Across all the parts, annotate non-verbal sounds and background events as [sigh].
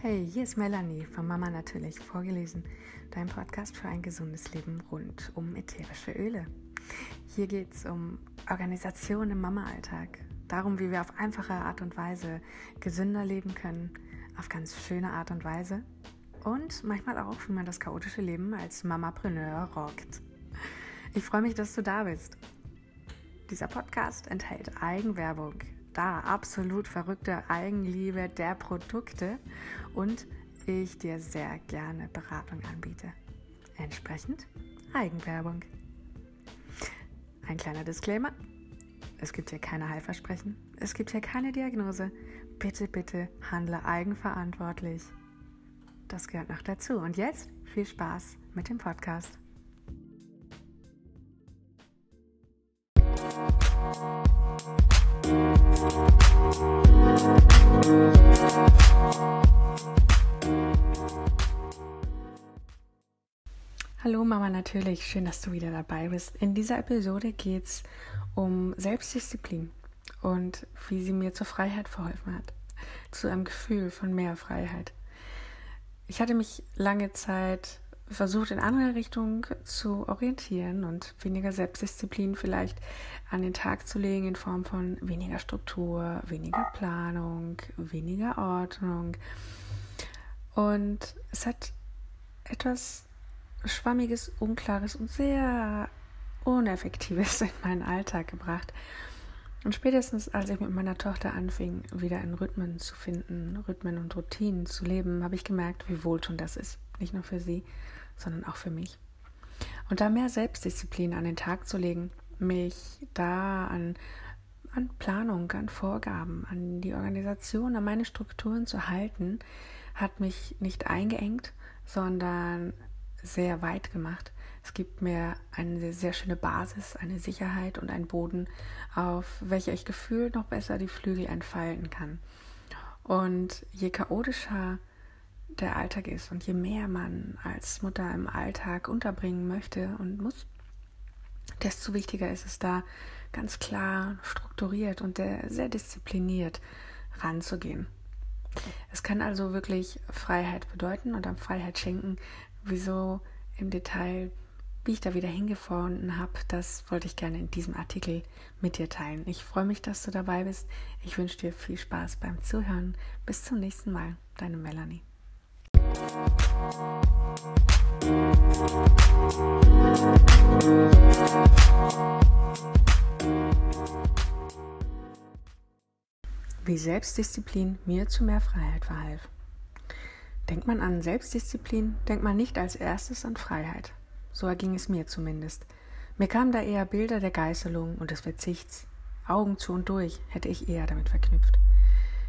Hey, hier ist Melanie von Mama Natürlich vorgelesen, dein Podcast für ein gesundes Leben rund um ätherische Öle. Hier geht es um Organisation im Mama-Alltag, darum, wie wir auf einfache Art und Weise gesünder leben können, auf ganz schöne Art und Weise und manchmal auch, wie man das chaotische Leben als Mamapreneur rockt. Ich freue mich, dass du da bist. Dieser Podcast enthält Eigenwerbung, da absolut verrückte Eigenliebe der Produkte und ich dir sehr gerne Beratung anbiete. Entsprechend Eigenwerbung. Ein kleiner Disclaimer. Es gibt hier keine Heilversprechen. Es gibt hier keine Diagnose. Bitte, bitte handle eigenverantwortlich. Das gehört noch dazu. Und jetzt viel Spaß mit dem Podcast. Mama, natürlich, schön, dass du wieder dabei bist. In dieser Episode geht es um Selbstdisziplin und wie sie mir zur Freiheit verholfen hat, zu einem Gefühl von mehr Freiheit. Ich hatte mich lange Zeit versucht, in andere Richtungen zu orientieren und weniger Selbstdisziplin vielleicht an den Tag zu legen in Form von weniger Struktur, weniger Planung, weniger Ordnung. Und es hat etwas Schwammiges, Unklares und sehr Uneffektives [laughs] in meinen Alltag gebracht. Und spätestens als ich mit meiner Tochter anfing, wieder in Rhythmen zu finden, Rhythmen und Routinen zu leben, habe ich gemerkt, wie wohltuend das ist. Nicht nur für sie, sondern auch für mich. Und da mehr Selbstdisziplin an den Tag zu legen, mich da an, an Planung, an Vorgaben, an die Organisation, an meine Strukturen zu halten, hat mich nicht eingeengt, sondern sehr weit gemacht. Es gibt mir eine sehr schöne Basis, eine Sicherheit und einen Boden, auf welcher ich gefühlt noch besser die Flügel entfalten kann. Und je chaotischer der Alltag ist und je mehr man als Mutter im Alltag unterbringen möchte und muss, desto wichtiger ist es da ganz klar strukturiert und sehr diszipliniert ranzugehen. Es kann also wirklich Freiheit bedeuten und am Freiheit schenken. Wieso im Detail, wie ich da wieder hingefunden habe, das wollte ich gerne in diesem Artikel mit dir teilen. Ich freue mich, dass du dabei bist. Ich wünsche dir viel Spaß beim Zuhören. Bis zum nächsten Mal. Deine Melanie. Wie Selbstdisziplin mir zu mehr Freiheit verhalf. Denkt man an Selbstdisziplin, denkt man nicht als erstes an Freiheit. So erging es mir zumindest. Mir kamen da eher Bilder der Geißelung und des Verzichts. Augen zu und durch hätte ich eher damit verknüpft.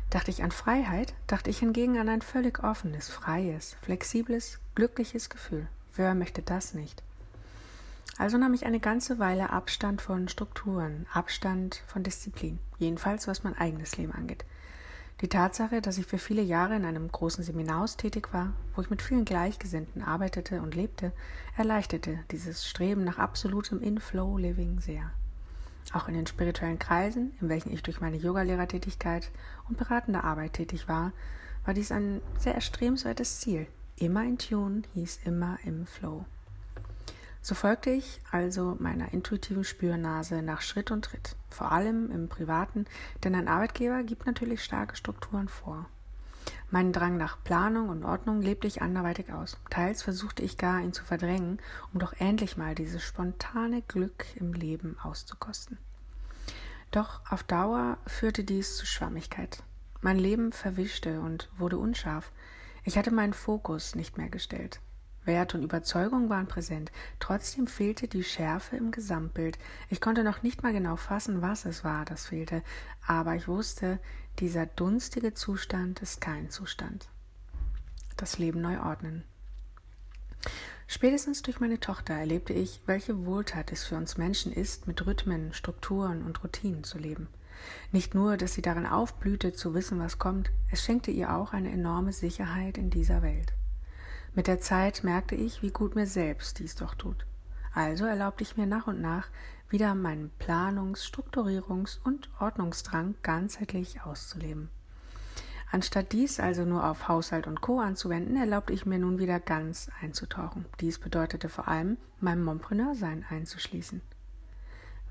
Dachte ich an Freiheit, dachte ich hingegen an ein völlig offenes, freies, flexibles, glückliches Gefühl. Wer möchte das nicht? Also nahm ich eine ganze Weile Abstand von Strukturen, Abstand von Disziplin, jedenfalls was mein eigenes Leben angeht. Die Tatsache, dass ich für viele Jahre in einem großen Seminarhaus tätig war, wo ich mit vielen Gleichgesinnten arbeitete und lebte, erleichterte dieses Streben nach absolutem In-Flow-Living sehr. Auch in den spirituellen Kreisen, in welchen ich durch meine Yogalehrertätigkeit und beratende Arbeit tätig war, war dies ein sehr erstrebenswertes Ziel. Immer in Tune hieß immer im Flow. So folgte ich also meiner intuitiven Spürnase nach Schritt und Tritt, vor allem im Privaten, denn ein Arbeitgeber gibt natürlich starke Strukturen vor. Meinen Drang nach Planung und Ordnung lebte ich anderweitig aus. Teils versuchte ich gar, ihn zu verdrängen, um doch endlich mal dieses spontane Glück im Leben auszukosten. Doch auf Dauer führte dies zu Schwammigkeit. Mein Leben verwischte und wurde unscharf. Ich hatte meinen Fokus nicht mehr gestellt. Wert und Überzeugung waren präsent, trotzdem fehlte die Schärfe im Gesamtbild. Ich konnte noch nicht mal genau fassen, was es war, das fehlte, aber ich wusste, dieser dunstige Zustand ist kein Zustand. Das Leben neu ordnen. Spätestens durch meine Tochter erlebte ich, welche Wohltat es für uns Menschen ist, mit Rhythmen, Strukturen und Routinen zu leben. Nicht nur, dass sie darin aufblühte, zu wissen, was kommt, es schenkte ihr auch eine enorme Sicherheit in dieser Welt. Mit der Zeit merkte ich, wie gut mir selbst dies doch tut. Also erlaubte ich mir nach und nach wieder meinen Planungs-, Strukturierungs- und Ordnungsdrang ganzheitlich auszuleben. Anstatt dies also nur auf Haushalt und Co. anzuwenden, erlaubte ich mir nun wieder ganz einzutauchen. Dies bedeutete vor allem, meinem Mompreneur-Sein einzuschließen.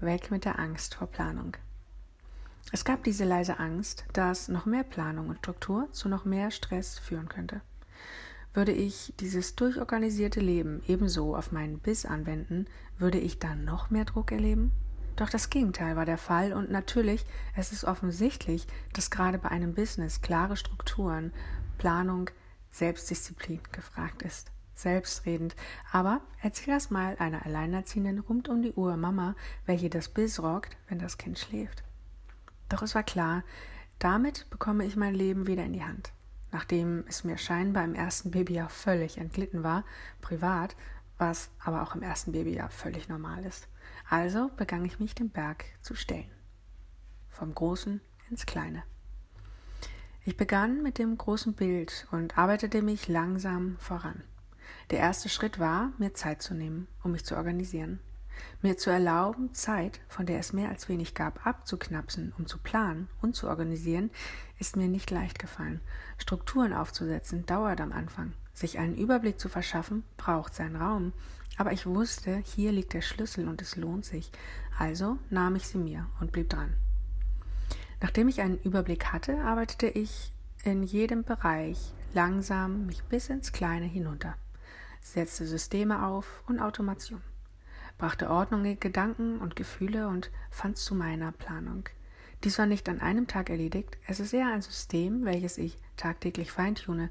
Weg mit der Angst vor Planung. Es gab diese leise Angst, dass noch mehr Planung und Struktur zu noch mehr Stress führen könnte. Würde ich dieses durchorganisierte Leben ebenso auf meinen Biss anwenden, würde ich dann noch mehr Druck erleben? Doch das Gegenteil war der Fall und natürlich, es ist offensichtlich, dass gerade bei einem Business klare Strukturen, Planung, Selbstdisziplin gefragt ist. Selbstredend. Aber erzähl das mal einer alleinerziehenden rund um die Uhr Mama, welche das Biss rockt, wenn das Kind schläft. Doch es war klar, damit bekomme ich mein Leben wieder in die Hand. Nachdem es mir scheinbar im ersten Babyjahr völlig entglitten war, privat, was aber auch im ersten Babyjahr völlig normal ist. Also begann ich mich dem Berg zu stellen. Vom Großen ins Kleine. Ich begann mit dem großen Bild und arbeitete mich langsam voran. Der erste Schritt war, mir Zeit zu nehmen, um mich zu organisieren. Mir zu erlauben, Zeit, von der es mehr als wenig gab, abzuknapsen, um zu planen und zu organisieren, ist mir nicht leicht gefallen. Strukturen aufzusetzen dauert am Anfang. Sich einen Überblick zu verschaffen, braucht seinen Raum. Aber ich wusste, hier liegt der Schlüssel und es lohnt sich. Also nahm ich sie mir und blieb dran. Nachdem ich einen Überblick hatte, arbeitete ich in jedem Bereich langsam mich bis ins Kleine hinunter, setzte Systeme auf und Automation, brachte Ordnung in Gedanken und Gefühle und fand zu meiner Planung. Dies war nicht an einem Tag erledigt, es ist eher ein System, welches ich tagtäglich feintune,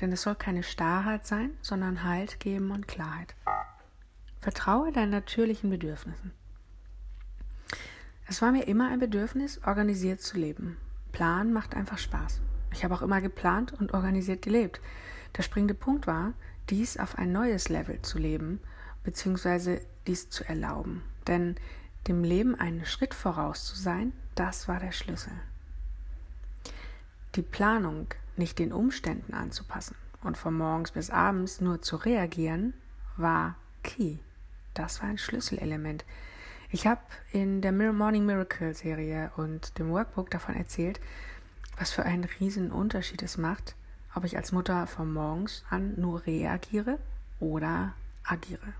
denn es soll keine Starrheit sein, sondern Halt geben und Klarheit. Vertraue deinen natürlichen Bedürfnissen. Es war mir immer ein Bedürfnis, organisiert zu leben. Plan macht einfach Spaß. Ich habe auch immer geplant und organisiert gelebt. Der springende Punkt war, dies auf ein neues Level zu leben, beziehungsweise dies zu erlauben. Denn dem Leben einen Schritt voraus zu sein, das war der Schlüssel. Die Planung nicht den Umständen anzupassen und von morgens bis abends nur zu reagieren, war key. Das war ein Schlüsselelement. Ich habe in der Morning Miracle Serie und dem Workbook davon erzählt, was für einen riesen Unterschied es macht, ob ich als Mutter von morgens an nur reagiere oder agiere.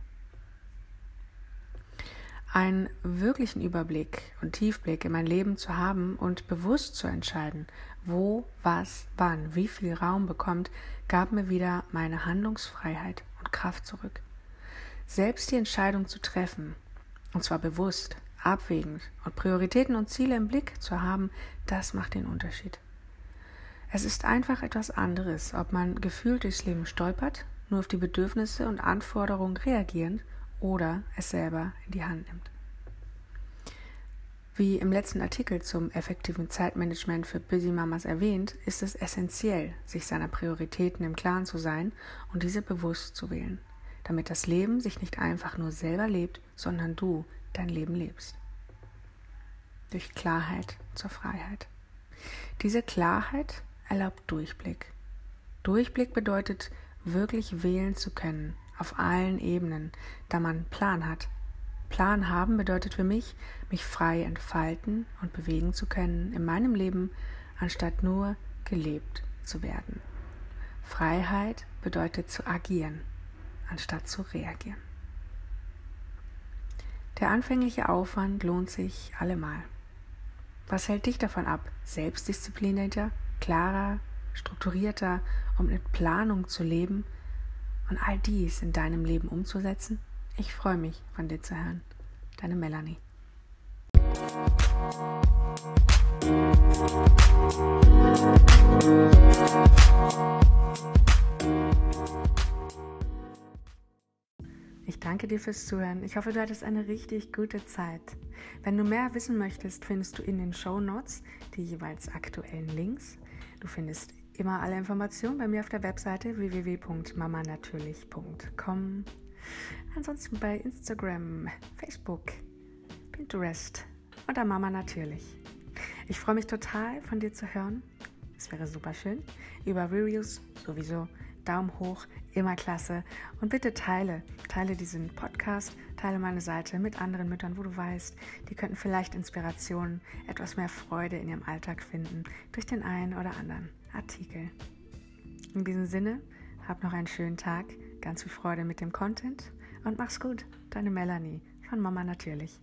Einen wirklichen Überblick und Tiefblick in mein Leben zu haben und bewusst zu entscheiden, wo, was, wann, wie viel Raum bekommt, gab mir wieder meine Handlungsfreiheit und Kraft zurück. Selbst die Entscheidung zu treffen, und zwar bewusst, abwägend und Prioritäten und Ziele im Blick zu haben, das macht den Unterschied. Es ist einfach etwas anderes, ob man gefühlt durchs Leben stolpert, nur auf die Bedürfnisse und Anforderungen reagierend oder es selber in die Hand nimmt. Wie im letzten Artikel zum effektiven Zeitmanagement für Busy Mamas erwähnt, ist es essentiell, sich seiner Prioritäten im Klaren zu sein und diese bewusst zu wählen damit das Leben sich nicht einfach nur selber lebt, sondern du dein Leben lebst. Durch Klarheit zur Freiheit. Diese Klarheit erlaubt Durchblick. Durchblick bedeutet, wirklich wählen zu können, auf allen Ebenen, da man Plan hat. Plan haben bedeutet für mich, mich frei entfalten und bewegen zu können in meinem Leben, anstatt nur gelebt zu werden. Freiheit bedeutet zu agieren anstatt zu reagieren. Der anfängliche Aufwand lohnt sich allemal. Was hält dich davon ab, selbstdisziplinierter, klarer, strukturierter und mit Planung zu leben und all dies in deinem Leben umzusetzen? Ich freue mich, von dir zu hören. Deine Melanie. Ich danke dir fürs Zuhören. Ich hoffe, du hattest eine richtig gute Zeit. Wenn du mehr wissen möchtest, findest du in den Show Notes die jeweils aktuellen Links. Du findest immer alle Informationen bei mir auf der Webseite www.mamanatürlich.com. Ansonsten bei Instagram, Facebook, Pinterest oder Mama Natürlich. Ich freue mich total von dir zu hören. Es wäre super schön. Über Reviews sowieso Daumen hoch, immer klasse. Und bitte teile, teile diesen Podcast, teile meine Seite mit anderen Müttern, wo du weißt, die könnten vielleicht Inspiration, etwas mehr Freude in ihrem Alltag finden durch den einen oder anderen. Artikel. In diesem Sinne, hab noch einen schönen Tag, ganz viel Freude mit dem Content und mach's gut. Deine Melanie von Mama natürlich.